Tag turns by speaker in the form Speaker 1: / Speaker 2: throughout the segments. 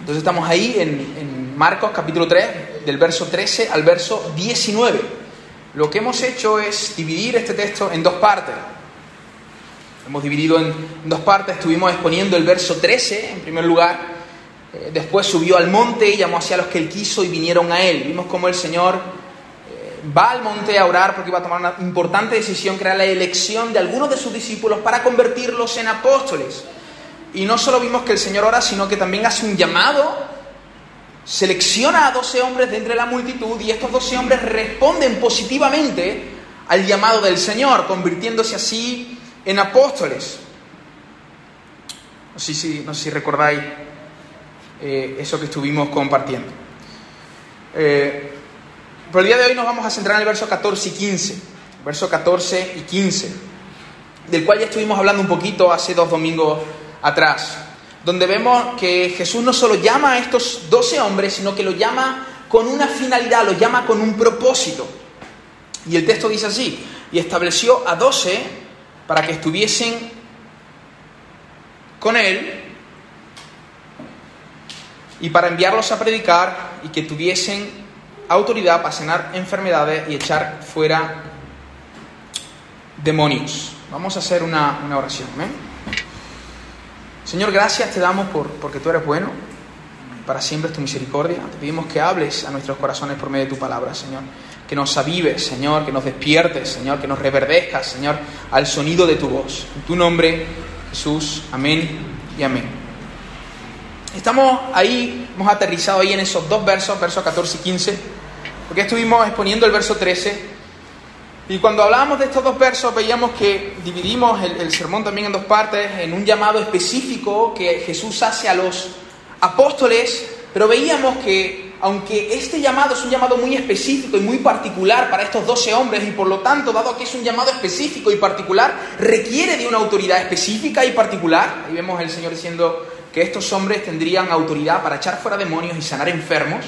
Speaker 1: Entonces estamos ahí en, en Marcos capítulo 3, del verso 13 al verso 19. Lo que hemos hecho es dividir este texto en dos partes. Hemos dividido en dos partes, estuvimos exponiendo el verso 13 en primer lugar, eh, después subió al monte y llamó hacia los que él quiso y vinieron a él. Vimos cómo el Señor eh, va al monte a orar porque iba a tomar una importante decisión que era la elección de algunos de sus discípulos para convertirlos en apóstoles. Y no solo vimos que el Señor ora, sino que también hace un llamado, selecciona a 12 hombres de entre la multitud y estos 12 hombres responden positivamente al llamado del Señor, convirtiéndose así en apóstoles. No sé si, no si recordáis eh, eso que estuvimos compartiendo. Eh, pero el día de hoy nos vamos a centrar en el verso 14 y 15. Verso 14 y 15, del cual ya estuvimos hablando un poquito hace dos domingos atrás, donde vemos que Jesús no solo llama a estos 12 hombres, sino que lo llama con una finalidad, lo llama con un propósito. Y el texto dice así, y estableció a 12 para que estuviesen con él y para enviarlos a predicar y que tuviesen autoridad para sanar enfermedades y echar fuera demonios. Vamos a hacer una, una oración. ¿eh? Señor, gracias te damos por, porque tú eres bueno, para siempre es tu misericordia. Te pedimos que hables a nuestros corazones por medio de tu palabra, Señor que nos avives, Señor, que nos despiertes, Señor, que nos reverdezcas, Señor, al sonido de tu voz. En tu nombre, Jesús, amén y amén. Estamos ahí, hemos aterrizado ahí en esos dos versos, versos 14 y 15, porque estuvimos exponiendo el verso 13. Y cuando hablábamos de estos dos versos, veíamos que dividimos el, sermón también en dos partes, en un llamado específico que Jesús hace a los apóstoles, pero veíamos que aunque este llamado es un llamado muy específico y muy particular para estos 12 hombres y por lo tanto, dado que es un llamado específico y particular, requiere de una autoridad específica y particular. Ahí vemos el Señor diciendo que estos hombres tendrían autoridad para echar fuera demonios y sanar enfermos.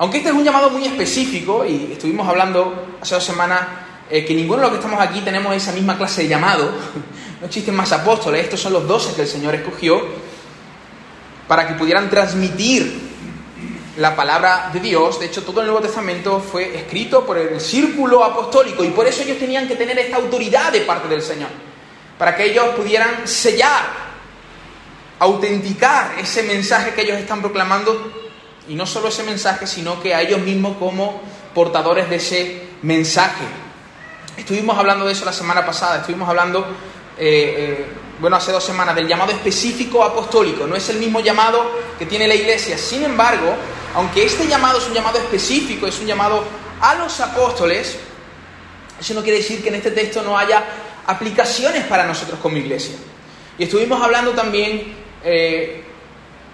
Speaker 1: Aunque este es un llamado muy específico, y estuvimos hablando hace dos semanas eh, que ninguno de los que estamos aquí tenemos esa misma clase de llamado, no existen más apóstoles, estos son los 12 que el Señor escogió para que pudieran transmitir la palabra de Dios. De hecho, todo el Nuevo Testamento fue escrito por el círculo apostólico y por eso ellos tenían que tener esta autoridad de parte del Señor, para que ellos pudieran sellar, autenticar ese mensaje que ellos están proclamando y no solo ese mensaje, sino que a ellos mismos como portadores de ese mensaje. Estuvimos hablando de eso la semana pasada, estuvimos hablando, eh, eh, bueno, hace dos semanas, del llamado específico apostólico. No es el mismo llamado que tiene la iglesia. Sin embargo, aunque este llamado es un llamado específico, es un llamado a los apóstoles, eso no quiere decir que en este texto no haya aplicaciones para nosotros como iglesia. Y estuvimos hablando también eh,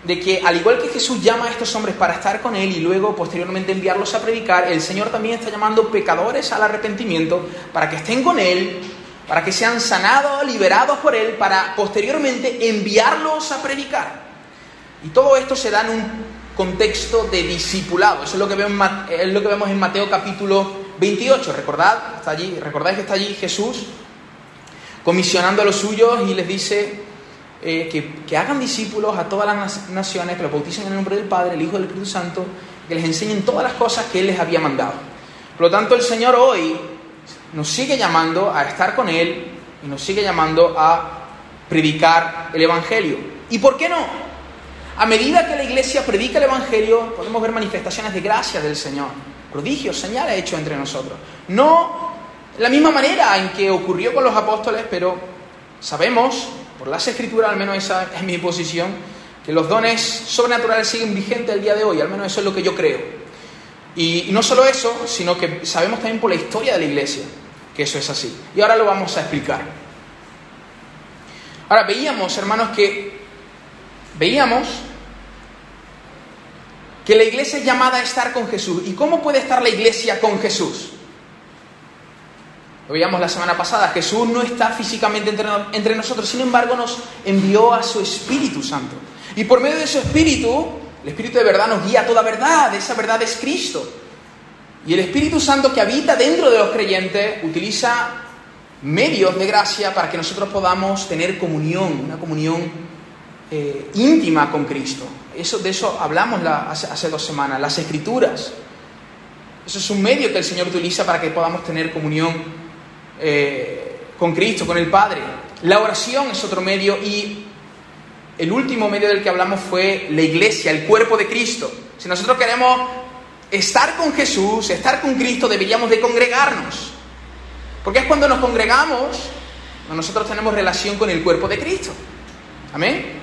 Speaker 1: de que al igual que Jesús llama a estos hombres para estar con Él y luego posteriormente enviarlos a predicar, el Señor también está llamando pecadores al arrepentimiento para que estén con Él, para que sean sanados, liberados por Él, para posteriormente enviarlos a predicar. Y todo esto se da en un contexto de discipulado. Eso es lo que vemos, es lo que vemos en Mateo capítulo 28. Recordad, está allí, recordáis que está allí Jesús comisionando a los suyos y les dice eh, que, hagan discípulos a todas las naciones, que los bauticen en el nombre del Padre, el Hijo y del Espíritu Santo, que les enseñen todas las cosas que Él les había mandado. Por lo tanto, el Señor hoy nos sigue llamando a estar con Él y nos sigue llamando a predicar el Evangelio. ¿Y por qué no? A medida que la iglesia predica el Evangelio, podemos ver manifestaciones de gracia del Señor, prodigios, señales hechos entre nosotros. No la misma manera en que ocurrió con los apóstoles, pero sabemos, por las escrituras, al menos esa es mi posición, que los dones sobrenaturales siguen vigentes el día de hoy, al menos eso es lo que yo creo. Y no solo eso, sino que sabemos también por la historia de la iglesia que eso es así. Y ahora lo vamos a explicar. Ahora veíamos, hermanos, que veíamos que la iglesia es llamada a estar con Jesús. ¿Y cómo puede estar la iglesia con Jesús? Lo veíamos la semana pasada, Jesús no está físicamente entre, nosotros, sin embargo nos envió a su Espíritu Santo. Y por medio de su Espíritu, el Espíritu de verdad nos guía a toda verdad, esa verdad es Cristo. Y el Espíritu Santo que habita dentro de los creyentes utiliza medios de gracia para que nosotros podamos tener comunión, una comunión eh, íntima con Cristo. Eso, de eso hablamos hace, dos semanas, las escrituras. Eso es un medio que el Señor utiliza para que podamos tener comunión eh, con Cristo, con el Padre. La oración es otro medio y el último medio del que hablamos fue la iglesia, el cuerpo de Cristo. Si nosotros queremos estar con Jesús, estar con Cristo, deberíamos de congregarnos. Porque es cuando nos congregamos, nosotros tenemos relación con el cuerpo de Cristo. Amén.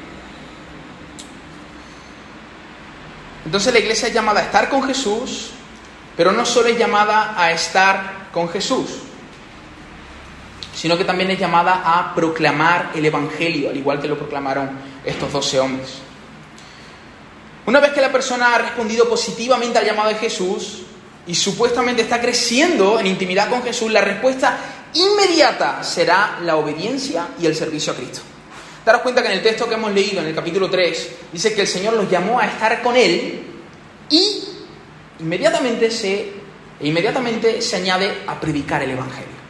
Speaker 1: Entonces la iglesia es llamada a estar con Jesús, pero no solo es llamada a estar con Jesús, sino que también es llamada a proclamar el Evangelio, al igual que lo proclamaron estos doce hombres. Una vez que la persona ha respondido positivamente al llamado de Jesús y supuestamente está creciendo en intimidad con Jesús, la respuesta inmediata será la obediencia y el servicio a Cristo. Daros cuenta que en el texto que hemos leído, en el capítulo 3, dice que el Señor los llamó a estar con Él y inmediatamente se, inmediatamente se añade a predicar el Evangelio.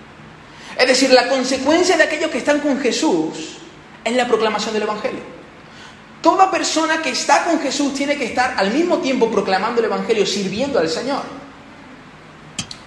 Speaker 1: Es decir, la consecuencia de aquellos que están con Jesús es la proclamación del Evangelio. Toda persona que está con Jesús tiene que estar al mismo tiempo proclamando el Evangelio, sirviendo al Señor.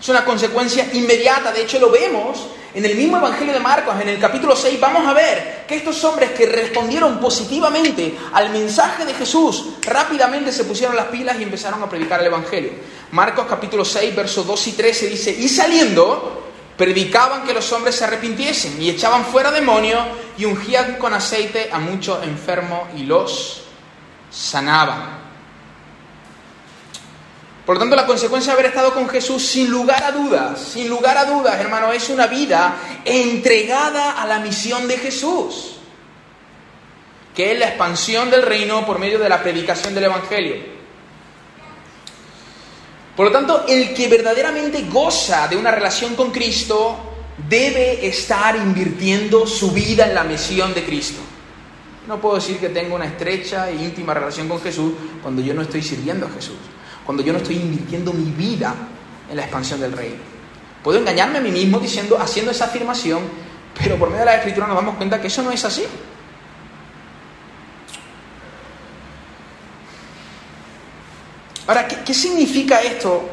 Speaker 1: Es una consecuencia inmediata, de hecho lo vemos en el mismo Evangelio de Marcos, en el capítulo 6, vamos a ver que estos hombres que respondieron positivamente al mensaje de Jesús rápidamente se pusieron las pilas y empezaron a predicar el Evangelio. Marcos capítulo 6, versos 2 y 13 dice, y saliendo, predicaban que los hombres se arrepintiesen y echaban fuera demonios y ungían con aceite a muchos enfermos y los sanaban. Por lo tanto, la consecuencia de haber estado con Jesús, sin lugar a dudas, sin lugar a dudas, hermano, es una vida entregada a la misión de Jesús, que es la expansión del reino por medio de la predicación del Evangelio. Por lo tanto, el que verdaderamente goza de una relación con Cristo debe estar invirtiendo su vida en la misión de Cristo. No puedo decir que tengo una estrecha e íntima relación con Jesús cuando yo no estoy sirviendo a Jesús cuando yo no estoy invirtiendo mi vida en la expansión del reino. Puedo engañarme a mí mismo diciendo, haciendo esa afirmación, pero por medio de la escritura nos damos cuenta que eso no es así. Ahora, ¿qué, ¿qué, significa esto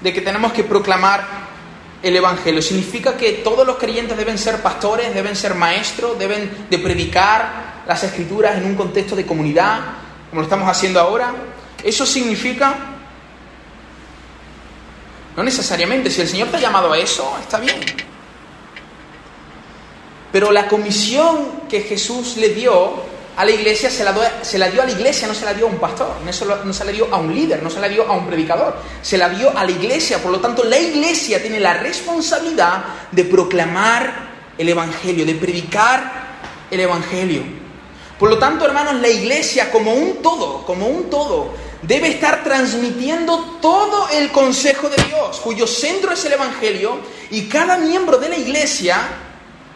Speaker 1: de que tenemos que proclamar el Evangelio? ¿Significa que todos los creyentes deben ser pastores, deben ser maestros, deben de predicar las escrituras en un contexto de comunidad, como lo estamos haciendo ahora? ¿Eso significa? No necesariamente. Si el Señor te ha llamado a eso, está bien. Pero la comisión que Jesús le dio a la iglesia se la, se la dio a la iglesia, no se la dio a un pastor, no se, no se la dio a un líder, no se la dio a un predicador, se la dio a la iglesia. Por lo tanto, la iglesia tiene la responsabilidad de proclamar el Evangelio, de predicar el Evangelio. Por lo tanto, hermanos, la iglesia como un todo, como un todo, debe estar transmitiendo todo el consejo de Dios, cuyo centro es el Evangelio, y cada miembro de la iglesia,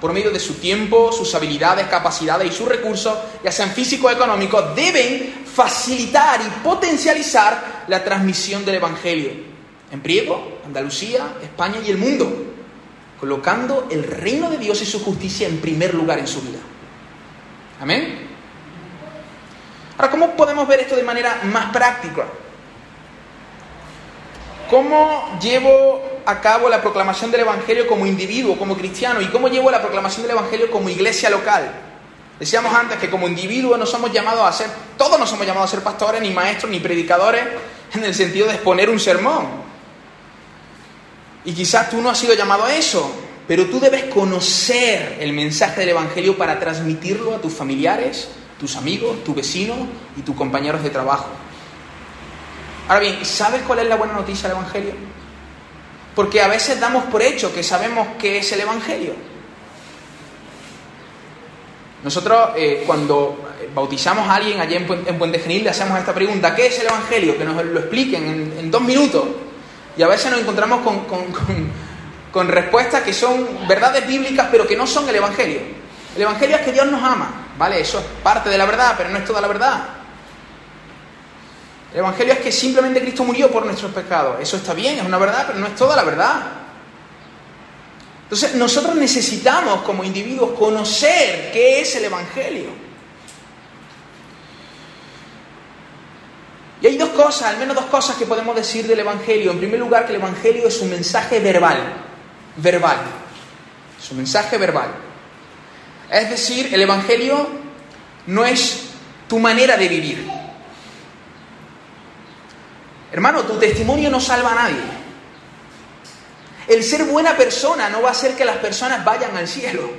Speaker 1: por medio de su tiempo, sus habilidades, capacidades y sus recursos, ya sean físicos o económicos, deben facilitar y potencializar la transmisión del Evangelio en Priego, Andalucía, España y el mundo, colocando el reino de Dios y su justicia en primer lugar en su vida. Amén. Ahora, ¿cómo podemos ver esto de manera más práctica? ¿Cómo llevo a cabo la proclamación del Evangelio como individuo, como cristiano? ¿Y cómo llevo la proclamación del Evangelio como iglesia local? Decíamos antes que como individuos no somos llamados a ser, todos no somos llamados a ser pastores, ni maestros, ni predicadores, en el sentido de exponer un sermón. Y quizás tú no has sido llamado a eso, pero tú debes conocer el mensaje del Evangelio para transmitirlo a tus familiares, tus amigos, tu vecino y tus compañeros de trabajo. Ahora bien, ¿sabes cuál es la buena noticia del Evangelio? Porque a veces damos por hecho que sabemos qué es el Evangelio. Nosotros eh, cuando bautizamos a alguien allí en, Puente Genil le hacemos esta pregunta, ¿qué es el Evangelio? Que nos lo expliquen en, dos minutos. Y a veces nos encontramos con, con respuestas que son verdades bíblicas pero que no son el Evangelio. El Evangelio es que Dios nos ama. ¿Vale? Eso es parte de la verdad, pero no es toda la verdad. El Evangelio es que simplemente Cristo murió por nuestros pecados. Eso está bien, es una verdad, pero no es toda la verdad. Entonces, nosotros necesitamos como individuos conocer qué es el Evangelio. Y hay dos cosas, al menos dos cosas que podemos decir del Evangelio. En primer lugar, que el Evangelio es un mensaje verbal. Verbal. Es un mensaje verbal. Es decir, el Evangelio no es tu manera de vivir. Hermano, tu testimonio no salva a nadie. El ser buena persona no va a hacer que las personas vayan al cielo.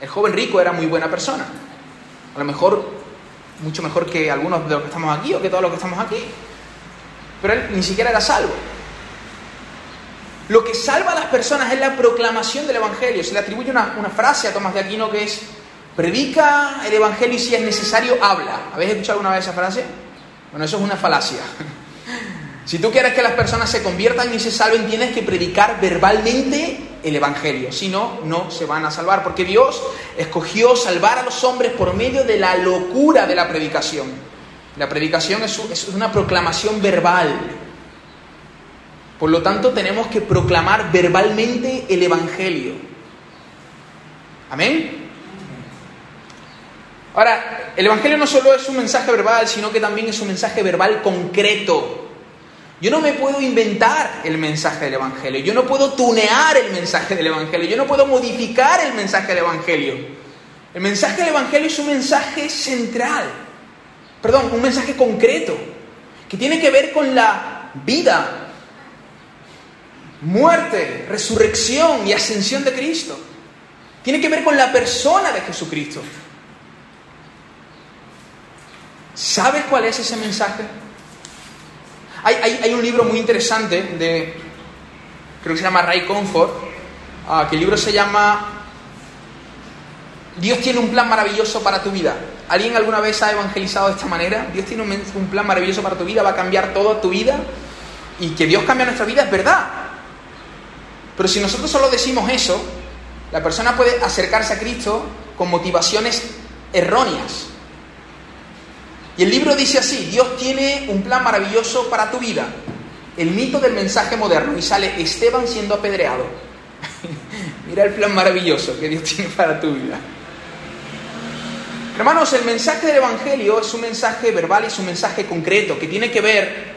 Speaker 1: El joven rico era muy buena persona. A lo mejor mucho mejor que algunos de los que estamos aquí o que todos los que estamos aquí. Pero él ni siquiera era salvo. Lo que salva a las personas es la proclamación del Evangelio. Se le atribuye una, frase a Tomás de Aquino que es, predica el Evangelio y si es necesario, habla. ¿Habéis escuchado alguna vez esa frase? Bueno, eso es una falacia. Si tú quieres que las personas se conviertan y se salven, tienes que predicar verbalmente el Evangelio. Si no, no se van a salvar. Porque Dios escogió salvar a los hombres por medio de la locura de la predicación. La predicación es una proclamación verbal. Por lo tanto, tenemos que proclamar verbalmente el Evangelio. Amén. Ahora, el Evangelio no solo es un mensaje verbal, sino que también es un mensaje verbal concreto. Yo no me puedo inventar el mensaje del Evangelio, yo no puedo tunear el mensaje del Evangelio, yo no puedo modificar el mensaje del Evangelio. El mensaje del Evangelio es un mensaje central, perdón, un mensaje concreto, que tiene que ver con la vida, muerte, resurrección y ascensión de Cristo. Tiene que ver con la persona de Jesucristo. ¿Sabes cuál es ese mensaje? Hay, un libro muy interesante de, creo que se llama Ray Comfort, ah, que el libro se llama Dios tiene un plan maravilloso para tu vida. ¿Alguien alguna vez ha evangelizado de esta manera? Dios tiene un, plan maravilloso para tu vida, va a cambiar toda tu vida. Y que Dios cambia nuestra vida es verdad. Pero si nosotros solo decimos eso, la persona puede acercarse a Cristo con motivaciones erróneas. Y el libro dice así, Dios tiene un plan maravilloso para tu vida. El mito del mensaje moderno. Y sale Esteban siendo apedreado. Mira el plan maravilloso que Dios tiene para tu vida. Hermanos, el mensaje del Evangelio es un mensaje verbal y es un mensaje concreto que tiene que ver,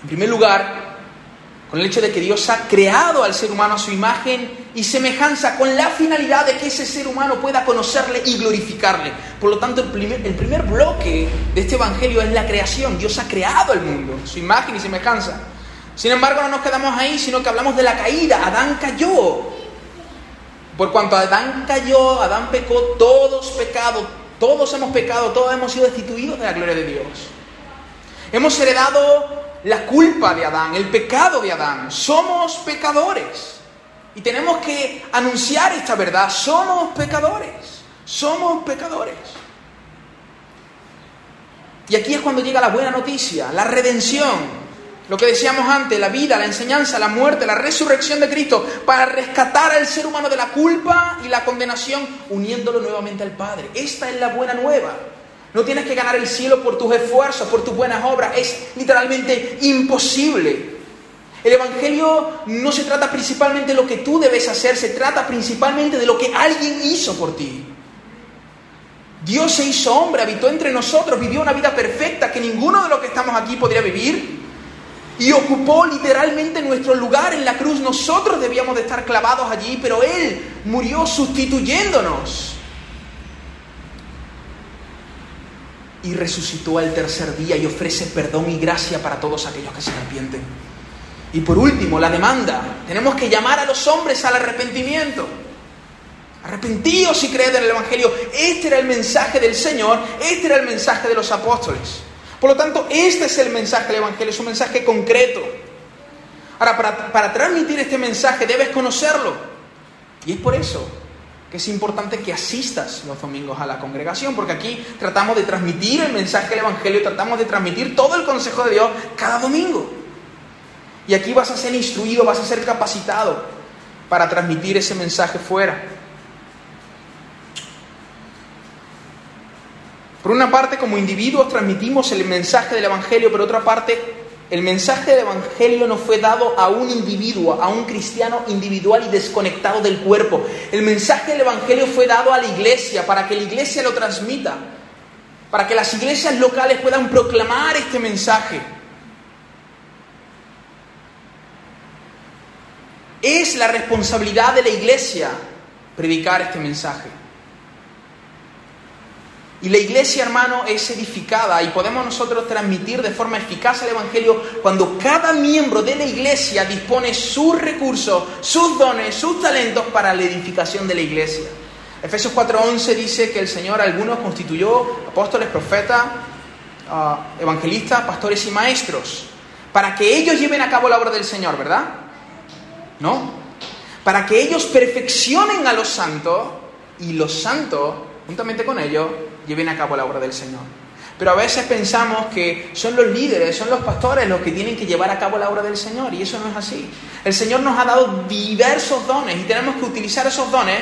Speaker 1: en primer lugar, con el hecho de que Dios ha creado al ser humano a su imagen y semejanza, con la finalidad de que ese ser humano pueda conocerle y glorificarle. Por lo tanto, el primer, el primer bloque de este Evangelio es la creación. Dios ha creado el mundo, su imagen y semejanza. Sin embargo, no nos quedamos ahí, sino que hablamos de la caída. Adán cayó. Por cuanto Adán cayó, Adán pecó, todos pecado, todos hemos pecado, todos hemos sido destituidos de la gloria de Dios. Hemos heredado la culpa de Adán, el pecado de Adán. Somos pecadores. Y tenemos que anunciar esta verdad. Somos pecadores. Somos pecadores. Y aquí es cuando llega la buena noticia, la redención. Lo que decíamos antes, la vida, la enseñanza, la muerte, la resurrección de Cristo, para rescatar al ser humano de la culpa y la condenación, uniéndolo nuevamente al Padre. Esta es la buena nueva. No tienes que ganar el cielo por tus esfuerzos, por tus buenas obras. Es literalmente imposible. El Evangelio no se trata principalmente de lo que tú debes hacer, se trata principalmente de lo que alguien hizo por ti. Dios se hizo hombre, habitó entre nosotros, vivió una vida perfecta que ninguno de los que estamos aquí podría vivir y ocupó literalmente nuestro lugar en la cruz. Nosotros debíamos de estar clavados allí, pero Él murió sustituyéndonos. Y resucitó al tercer día y ofrece perdón y gracia para todos aquellos que se arrepienten. Y por último, la demanda. Tenemos que llamar a los hombres al arrepentimiento. Arrepentíos y creed en el Evangelio. Este era el mensaje del Señor, este era el mensaje de los apóstoles. Por lo tanto, este es el mensaje del Evangelio, es un mensaje concreto. Ahora, para, para transmitir este mensaje debes conocerlo. Y es por eso es importante que asistas los domingos a la congregación, porque aquí tratamos de transmitir el mensaje del Evangelio, tratamos de transmitir todo el consejo de Dios cada domingo. Y aquí vas a ser instruido, vas a ser capacitado para transmitir ese mensaje fuera. Por una parte, como individuos transmitimos el mensaje del Evangelio, por otra parte, el mensaje del Evangelio no fue dado a un individuo, a un cristiano individual y desconectado del cuerpo. El mensaje del Evangelio fue dado a la iglesia para que la iglesia lo transmita. para que las iglesias locales puedan proclamar este mensaje. Es la responsabilidad de la iglesia predicar este mensaje. Y la iglesia, hermano, es edificada y podemos nosotros transmitir de forma eficaz el Evangelio cuando cada miembro de la iglesia dispone sus recursos, sus dones, sus talentos para la edificación de la iglesia. Efesios 4:11 dice que el Señor algunos constituyó apóstoles, profetas, ah, evangelistas, pastores y maestros, para que ellos lleven a cabo la obra del Señor, ¿verdad? ¿No? Para que ellos perfeccionen a los santos y los santos, juntamente con ellos, lleven a cabo la obra del Señor. Pero a veces pensamos que son los líderes, son los pastores los que tienen que llevar a cabo la obra del Señor y eso no es así. El Señor nos ha dado diversos dones y tenemos que utilizar esos dones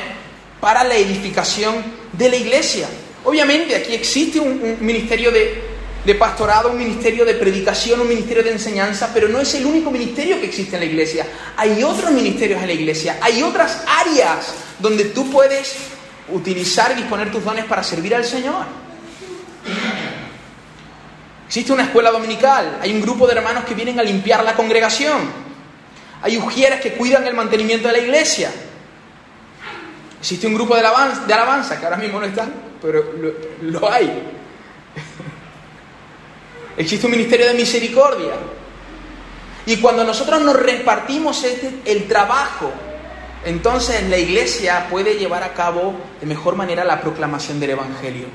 Speaker 1: para la edificación de la iglesia. Obviamente aquí existe un, ministerio de, de pastorado, un ministerio de predicación, un ministerio de enseñanza, pero no es el único ministerio que existe en la iglesia. Hay otros ministerios en la iglesia, hay otras áreas donde tú puedes utilizar y disponer tus dones para servir al Señor. Existe una escuela dominical, hay un grupo de hermanos que vienen a limpiar la congregación, hay ujieres que cuidan el mantenimiento de la iglesia, existe un grupo de alabanza, que ahora mismo no están, pero lo, hay. existe un ministerio de misericordia. Y cuando nosotros nos repartimos este, el trabajo entonces la iglesia puede llevar a cabo de mejor manera la proclamación del Evangelio.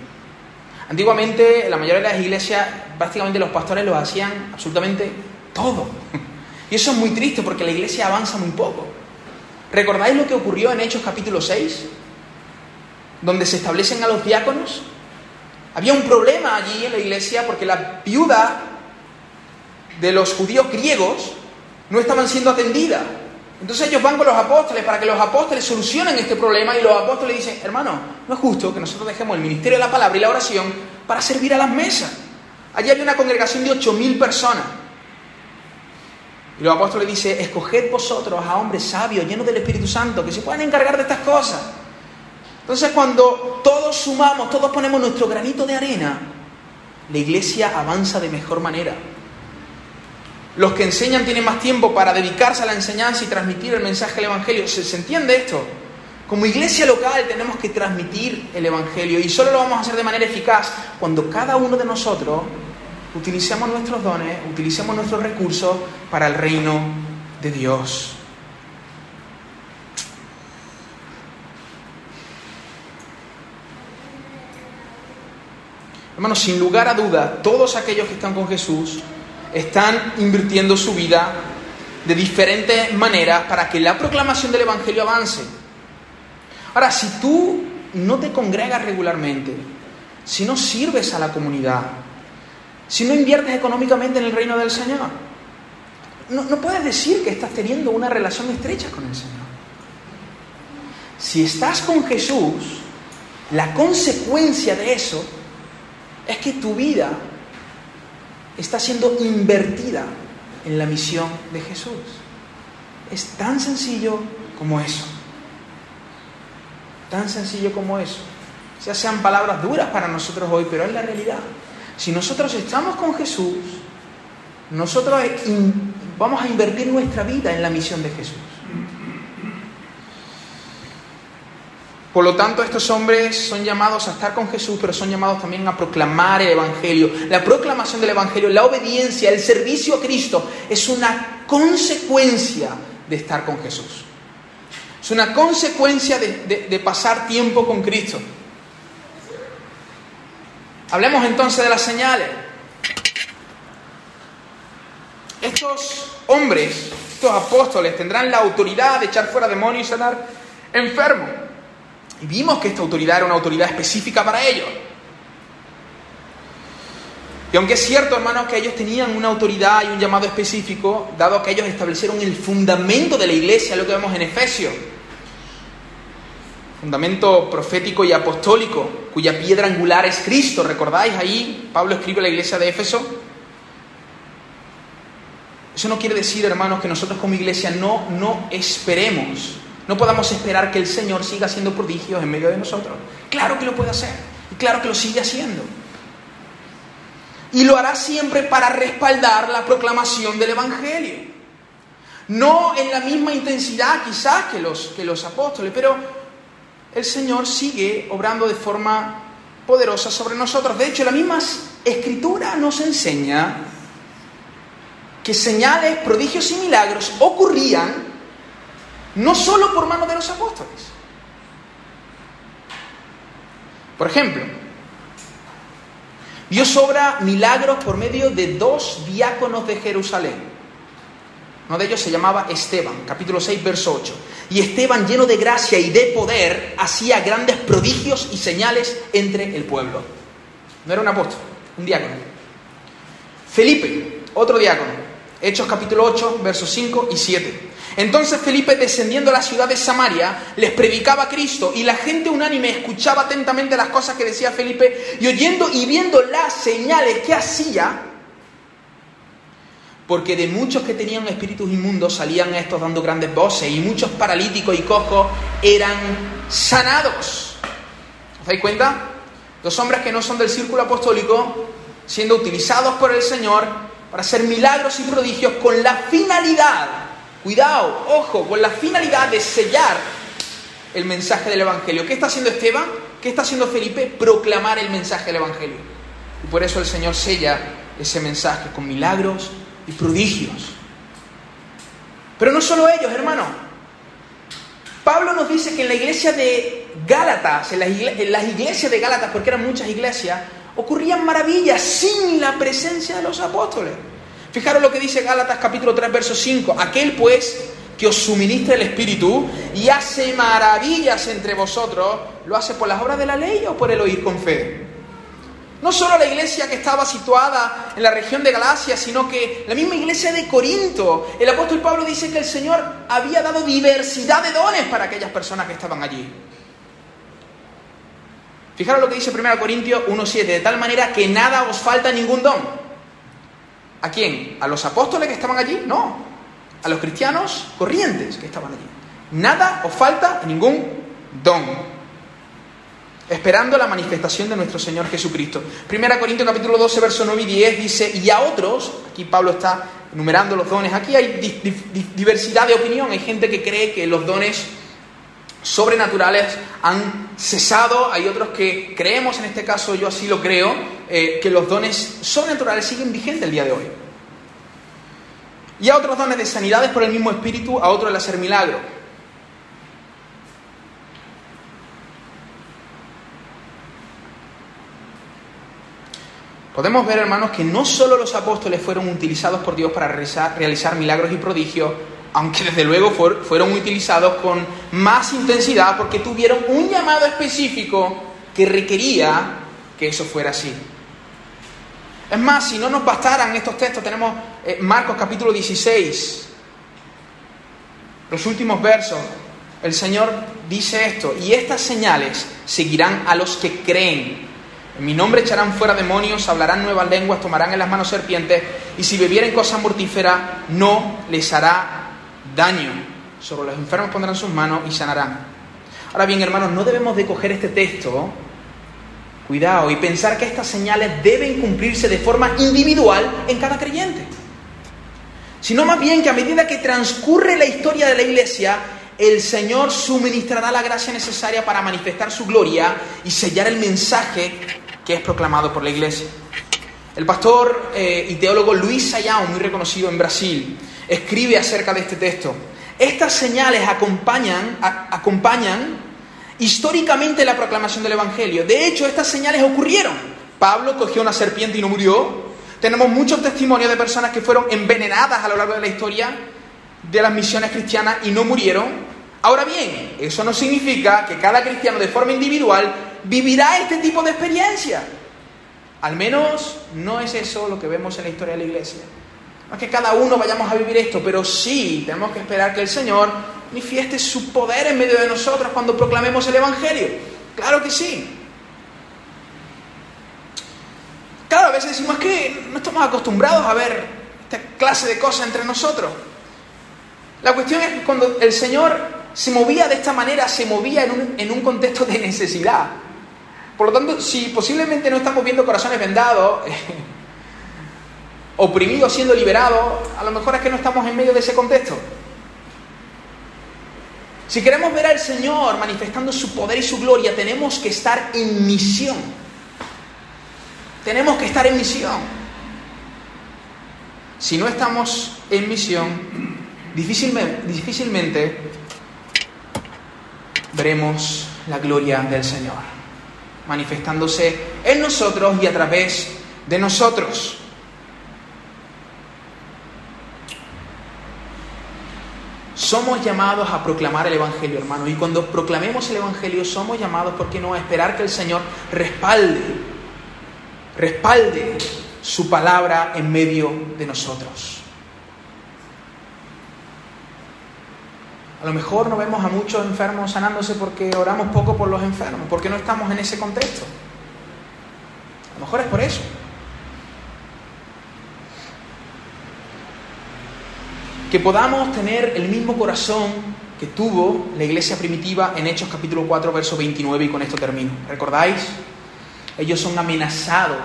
Speaker 1: Antiguamente, la mayoría de las iglesias, prácticamente los pastores lo hacían absolutamente todo. Y eso es muy triste porque la iglesia avanza muy poco. ¿Recordáis lo que ocurrió en Hechos capítulo 6? Donde se establecen a los diáconos. Había un problema allí en la iglesia porque la viuda de los judíos griegos no estaban siendo atendidas. Entonces ellos van con los apóstoles para que los apóstoles solucionen este problema y los apóstoles dicen, hermano, no es justo que nosotros dejemos el ministerio de la palabra y la oración para servir a las mesas. Allí había una congregación de 8.000 personas. Y los apóstoles dicen, escoged vosotros a hombres sabios, llenos del Espíritu Santo, que se puedan encargar de estas cosas. Entonces cuando todos sumamos, todos ponemos nuestro granito de arena, la iglesia avanza de mejor manera. Los que enseñan tienen más tiempo para dedicarse a la enseñanza y transmitir el mensaje del Evangelio. ¿Se, entiende esto? Como iglesia local tenemos que transmitir el Evangelio y solo lo vamos a hacer de manera eficaz cuando cada uno de nosotros utilicemos nuestros dones, utilicemos nuestros recursos para el reino de Dios. Hermanos, sin lugar a duda, todos aquellos que están con Jesús están invirtiendo su vida de diferentes maneras para que la proclamación del Evangelio avance. Ahora, si tú no te congregas regularmente, si no sirves a la comunidad, si no inviertes económicamente en el reino del Señor, no, no puedes decir que estás teniendo una relación estrecha con el Señor. Si estás con Jesús, la consecuencia de eso es que tu vida está siendo invertida en la misión de Jesús. Es tan sencillo como eso. Tan sencillo como eso. Ya sean palabras duras para nosotros hoy, pero es la realidad. Si nosotros estamos con Jesús, nosotros vamos a invertir nuestra vida en la misión de Jesús. Por lo tanto, estos hombres son llamados a estar con Jesús, pero son llamados también a proclamar el Evangelio. La proclamación del Evangelio, la obediencia, el servicio a Cristo es una consecuencia de estar con Jesús. Es una consecuencia de, pasar tiempo con Cristo. Hablemos entonces de las señales. Estos hombres, estos apóstoles, tendrán la autoridad de echar fuera demonios y sanar enfermos. Y vimos que esta autoridad era una autoridad específica para ellos. Y aunque es cierto, hermanos, que ellos tenían una autoridad y un llamado específico, dado que ellos establecieron el fundamento de la iglesia, lo que vemos en Efesios, fundamento profético y apostólico, cuya piedra angular es Cristo, ¿recordáis ahí? Pablo escribe a la iglesia de Éfeso. Eso no quiere decir, hermanos, que nosotros como iglesia no, no esperemos no podamos esperar que el Señor siga haciendo prodigios en medio de nosotros. Claro que lo puede hacer y claro que lo sigue haciendo. y lo hará siempre para respaldar la proclamación del Evangelio. No en la misma intensidad quizás que los, que los apóstoles, pero el Señor sigue obrando de forma poderosa sobre nosotros. De hecho, la misma escritura nos enseña que señales, prodigios y milagros ocurrían no solo por mano de los apóstoles. Por ejemplo, Dios obra milagros por medio de dos diáconos de Jerusalén. Uno de ellos se llamaba Esteban, capítulo 6, verso 8. Y Esteban, lleno de gracia y de poder, hacía grandes prodigios y señales entre el pueblo. No era un apóstol, un diácono. Felipe, otro diácono. Hechos capítulo 8, versos 5 y 7. Entonces Felipe, descendiendo a la ciudad de Samaria, les predicaba a Cristo y la gente unánime escuchaba atentamente las cosas que decía Felipe y oyendo y viendo las señales que hacía, porque de muchos que tenían espíritus inmundos salían estos dando grandes voces y muchos paralíticos y cojos eran sanados. ¿Os dais cuenta? Dos hombres que no son del círculo apostólico siendo utilizados por el Señor para hacer milagros y prodigios con la finalidad Cuidado, ojo, con la finalidad de sellar el mensaje del Evangelio. ¿Qué está haciendo Esteban? ¿Qué está haciendo Felipe? Proclamar el mensaje del Evangelio. Y por eso el Señor sella ese mensaje con milagros y prodigios. Pero no solo ellos, hermano. Pablo nos dice que en la iglesia de Gálatas, en las iglesias de Gálatas, porque eran muchas iglesias, ocurrían maravillas sin la presencia de los apóstoles. Fijaros lo que dice Gálatas capítulo 3, verso 5. Aquel pues que os suministra el Espíritu y hace maravillas entre vosotros, ¿lo hace por las obras de la ley o por el oír con fe? No solo la iglesia que estaba situada en la región de Galacia, sino que la misma iglesia de Corinto. El apóstol Pablo dice que el Señor había dado diversidad de dones para aquellas personas que estaban allí. Fijaros lo que dice 1 Corintios 1.7, de tal manera que nada os falta ningún don ¿A quién? ¿A los apóstoles que estaban allí? No. A los cristianos corrientes que estaban allí. Nada os falta ningún don. Esperando la manifestación de nuestro Señor Jesucristo. Primera Corintios capítulo 12, verso 9 y 10 dice, y a otros, aquí Pablo está enumerando los dones, aquí hay diversidad de opinión, hay gente que cree que los dones sobrenaturales han cesado, hay otros que creemos, en este caso yo así lo creo, eh, que los dones sobrenaturales siguen vigentes el día de hoy. Y a otros dones de sanidades por el mismo espíritu, a otros el hacer milagro. Podemos ver, hermanos, que no solo los apóstoles fueron utilizados por Dios para realizar, realizar milagros y prodigios, aunque desde luego fueron utilizados con más intensidad porque tuvieron un llamado específico que requería que eso fuera así. Es más, si no nos bastaran estos textos, tenemos eh, Marcos capítulo 16, los últimos versos. El Señor dice esto, y estas señales seguirán a los que creen. En mi nombre echarán fuera demonios, hablarán nuevas lenguas, tomarán en las manos serpientes, y si bebieren cosas mortíferas, no les hará daño. Sobre los enfermos pondrán sus manos y sanarán. Ahora bien, hermanos, no debemos de coger este texto, cuidado, y pensar que estas señales deben cumplirse de forma individual en cada creyente. Sino más bien que a medida que transcurre la historia de la iglesia, el Señor suministrará la gracia necesaria para manifestar su gloria y sellar el mensaje que es proclamado por la iglesia. El pastor eh, y teólogo Luis Sayão, muy reconocido en Brasil, escribe acerca de este texto. Estas señales acompañan, acompañan históricamente la proclamación del Evangelio. De hecho, estas señales ocurrieron. Pablo cogió una serpiente y no murió. Tenemos muchos testimonios de personas que fueron envenenadas a lo largo de la historia de las misiones cristianas y no murieron. Ahora bien, eso no significa que cada cristiano de forma individual vivirá este tipo de experiencia. Al menos no es eso lo que vemos en la historia de la iglesia. No es que cada uno vayamos a vivir esto, pero sí tenemos que esperar que el Señor manifieste su poder en medio de nosotros cuando proclamemos el Evangelio. Claro que sí. Cada vez decimos que no estamos acostumbrados a ver esta clase de cosas entre nosotros. La cuestión es que cuando el Señor se movía de esta manera, se movía en un, en un contexto de necesidad. Por lo tanto, si posiblemente no estamos viendo corazones vendados, oprimido siendo liberado, a lo mejor es que no estamos en medio de ese contexto. Si queremos ver al Señor manifestando su poder y su gloria, tenemos que estar en misión. Tenemos que estar en misión. Si no estamos en misión, difícilmente, veremos la gloria del Señor manifestándose en nosotros y a través de nosotros. Somos llamados a proclamar el Evangelio, hermanos, y cuando proclamemos el Evangelio somos llamados, ¿por qué no?, a esperar que el Señor respalde, respalde su palabra en medio de nosotros. A lo mejor no vemos a muchos enfermos sanándose porque oramos poco por los enfermos, porque no estamos en ese contexto. A lo mejor es por eso. Que podamos tener el mismo corazón que tuvo la iglesia primitiva en Hechos capítulo 4, verso 29, y con esto termino. ¿Recordáis? Ellos son amenazados.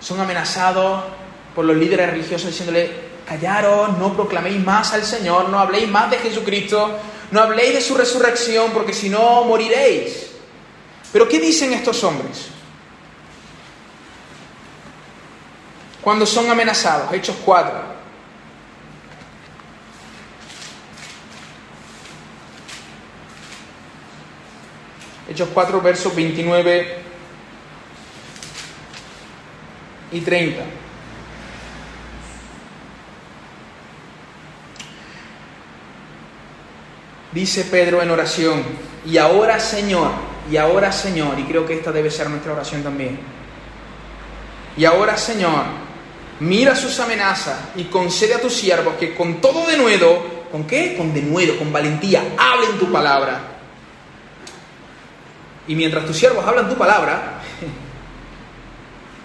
Speaker 1: Son amenazados por los líderes religiosos diciéndole, callaros, no proclaméis más al Señor, no habléis más de Jesucristo, no habléis de su resurrección, porque si no moriréis. Pero ¿qué dicen estos hombres? Cuando son amenazados, Hechos 4. Hechos 4, versos 29 y 30. Dice Pedro en oración, y ahora Señor, y ahora Señor, y creo que esta debe ser nuestra oración también. Y ahora Señor, mira sus amenazas y concede a tus siervos que con todo denuedo, ¿con qué? Con denuedo, con valentía, hablen tu palabra. Y mientras tus siervos hablan tu palabra,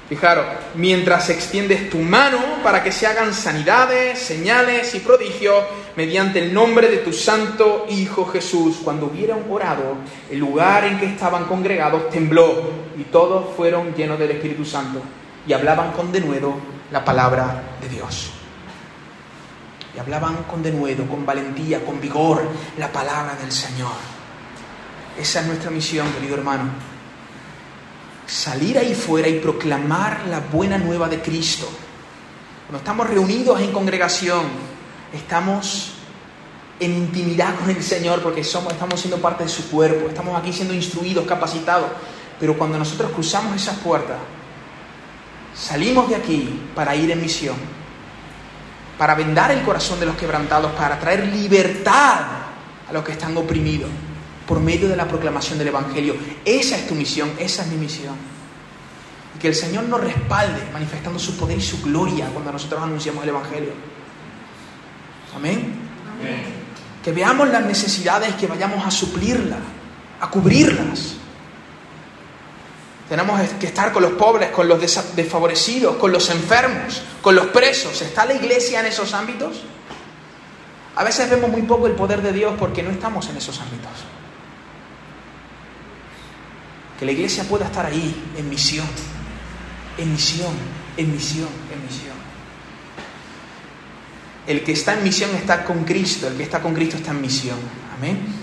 Speaker 1: Fijaros, mientras extiendes tu mano para que se hagan sanidades, señales y prodigios mediante el nombre de tu santo Hijo Jesús. Cuando hubieron orado, el lugar en que estaban congregados tembló y todos fueron llenos del Espíritu Santo y hablaban con denuedo la palabra de Dios. Y hablaban con denuedo, con valentía, con vigor la palabra del Señor. Esa es nuestra misión, querido hermano salir ahí fuera y proclamar la buena nueva de Cristo. Cuando estamos reunidos en congregación, estamos en intimidad con el Señor porque somos, estamos siendo parte de su cuerpo, estamos aquí siendo instruidos, capacitados. Pero cuando nosotros cruzamos esas puertas, salimos de aquí para ir en misión, para vendar el corazón de los quebrantados, para traer libertad a los que están oprimidos por medio de la proclamación del Evangelio. Esa es tu misión, esa es mi misión. Y que el Señor nos respalde manifestando su poder y su gloria cuando nosotros anunciamos el Evangelio. Amén. Que veamos las necesidades, que vayamos a suplirlas, a cubrirlas. Tenemos que estar con los pobres, con los desfavorecidos, con los enfermos, con los presos. ¿Está la iglesia en esos ámbitos? A veces vemos muy poco el poder de Dios porque no estamos en esos ámbitos. Que la iglesia pueda estar ahí, en misión, en misión, en misión, en misión. El que está en misión está con Cristo, el que está con Cristo está en misión. Amén.